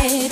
This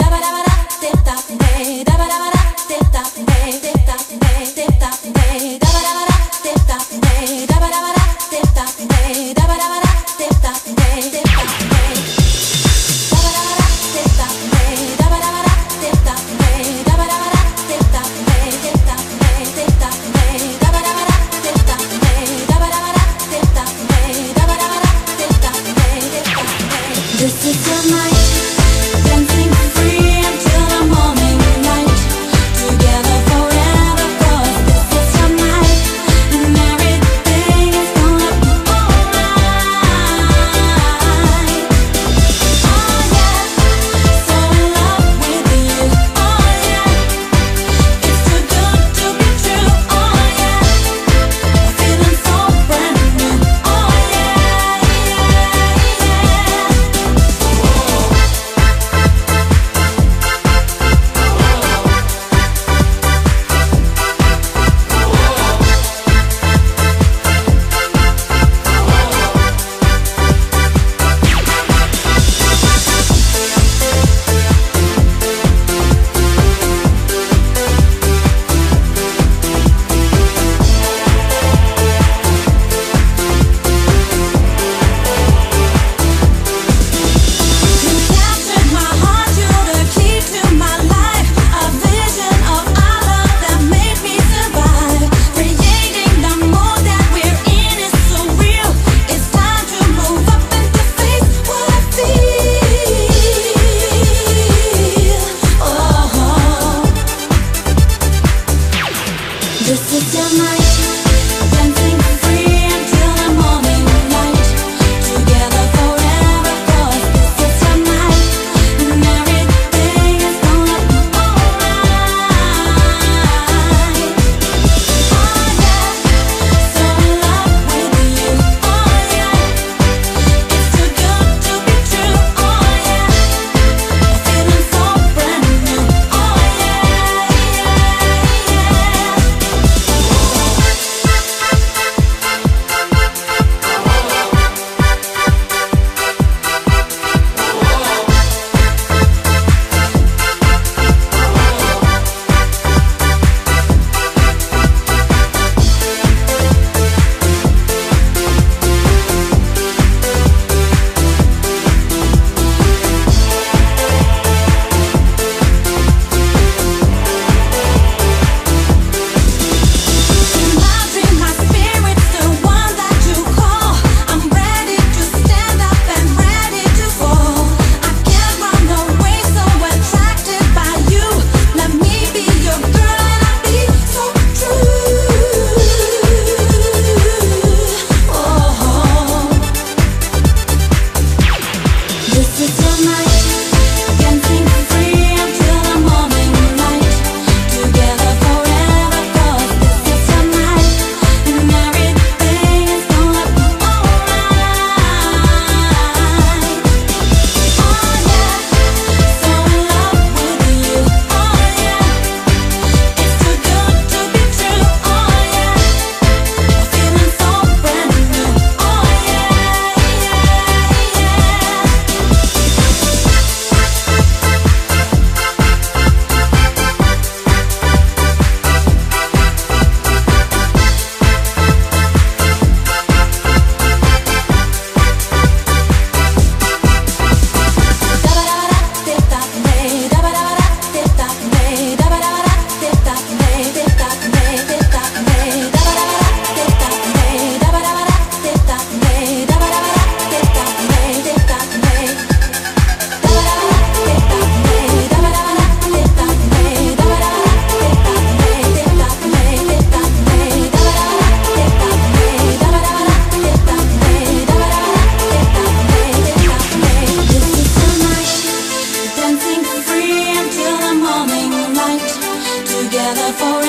for